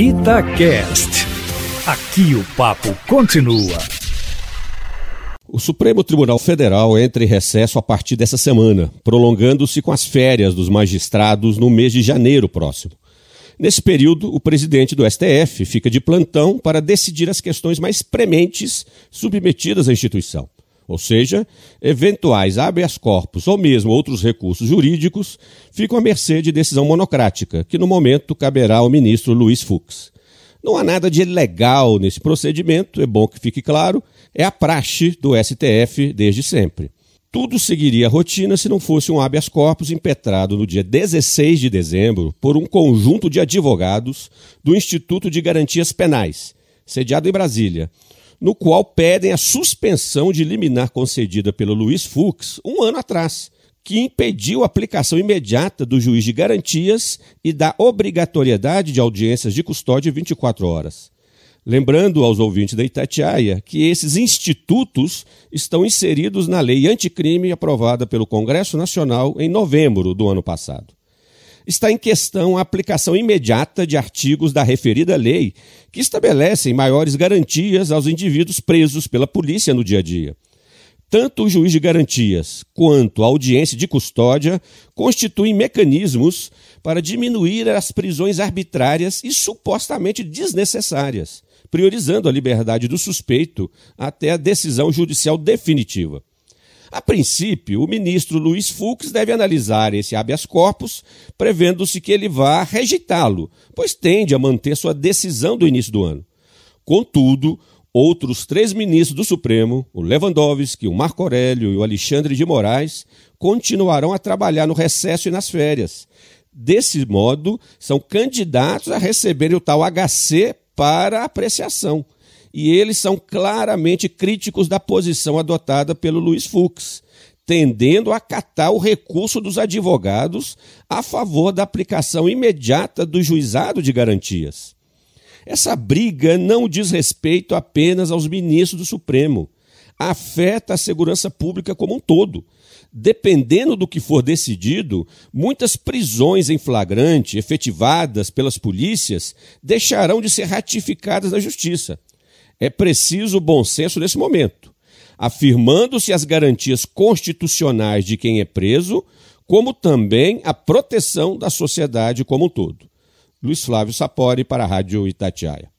Itacast. Aqui o papo continua. O Supremo Tribunal Federal entra em recesso a partir dessa semana, prolongando-se com as férias dos magistrados no mês de janeiro próximo. Nesse período, o presidente do STF fica de plantão para decidir as questões mais prementes submetidas à instituição ou seja, eventuais habeas corpus ou mesmo outros recursos jurídicos ficam à mercê de decisão monocrática, que no momento caberá ao ministro Luiz Fux. Não há nada de ilegal nesse procedimento, é bom que fique claro, é a praxe do STF desde sempre. Tudo seguiria a rotina se não fosse um habeas corpus impetrado no dia 16 de dezembro por um conjunto de advogados do Instituto de Garantias Penais, sediado em Brasília, no qual pedem a suspensão de liminar concedida pelo Luiz Fux um ano atrás, que impediu a aplicação imediata do juiz de garantias e da obrigatoriedade de audiências de custódia 24 horas. Lembrando aos ouvintes da Itatiaia que esses institutos estão inseridos na lei anticrime aprovada pelo Congresso Nacional em novembro do ano passado está em questão a aplicação imediata de artigos da referida lei que estabelecem maiores garantias aos indivíduos presos pela polícia no dia a dia. Tanto o juiz de garantias quanto a audiência de custódia constituem mecanismos para diminuir as prisões arbitrárias e supostamente desnecessárias, priorizando a liberdade do suspeito até a decisão judicial definitiva. A princípio, o ministro Luiz Fux deve analisar esse habeas corpus, prevendo-se que ele vá rejeitá-lo, pois tende a manter sua decisão do início do ano. Contudo, outros três ministros do Supremo, o Lewandowski, o Marco Aurélio e o Alexandre de Moraes, continuarão a trabalhar no recesso e nas férias. Desse modo, são candidatos a receber o tal HC para apreciação e eles são claramente críticos da posição adotada pelo Luiz Fux, tendendo a acatar o recurso dos advogados a favor da aplicação imediata do juizado de garantias. Essa briga não diz respeito apenas aos ministros do Supremo, afeta a segurança pública como um todo. Dependendo do que for decidido, muitas prisões em flagrante efetivadas pelas polícias deixarão de ser ratificadas na justiça. É preciso bom senso nesse momento, afirmando-se as garantias constitucionais de quem é preso, como também a proteção da sociedade como um todo. Luiz Flávio Sapori para a Rádio Itatiaia.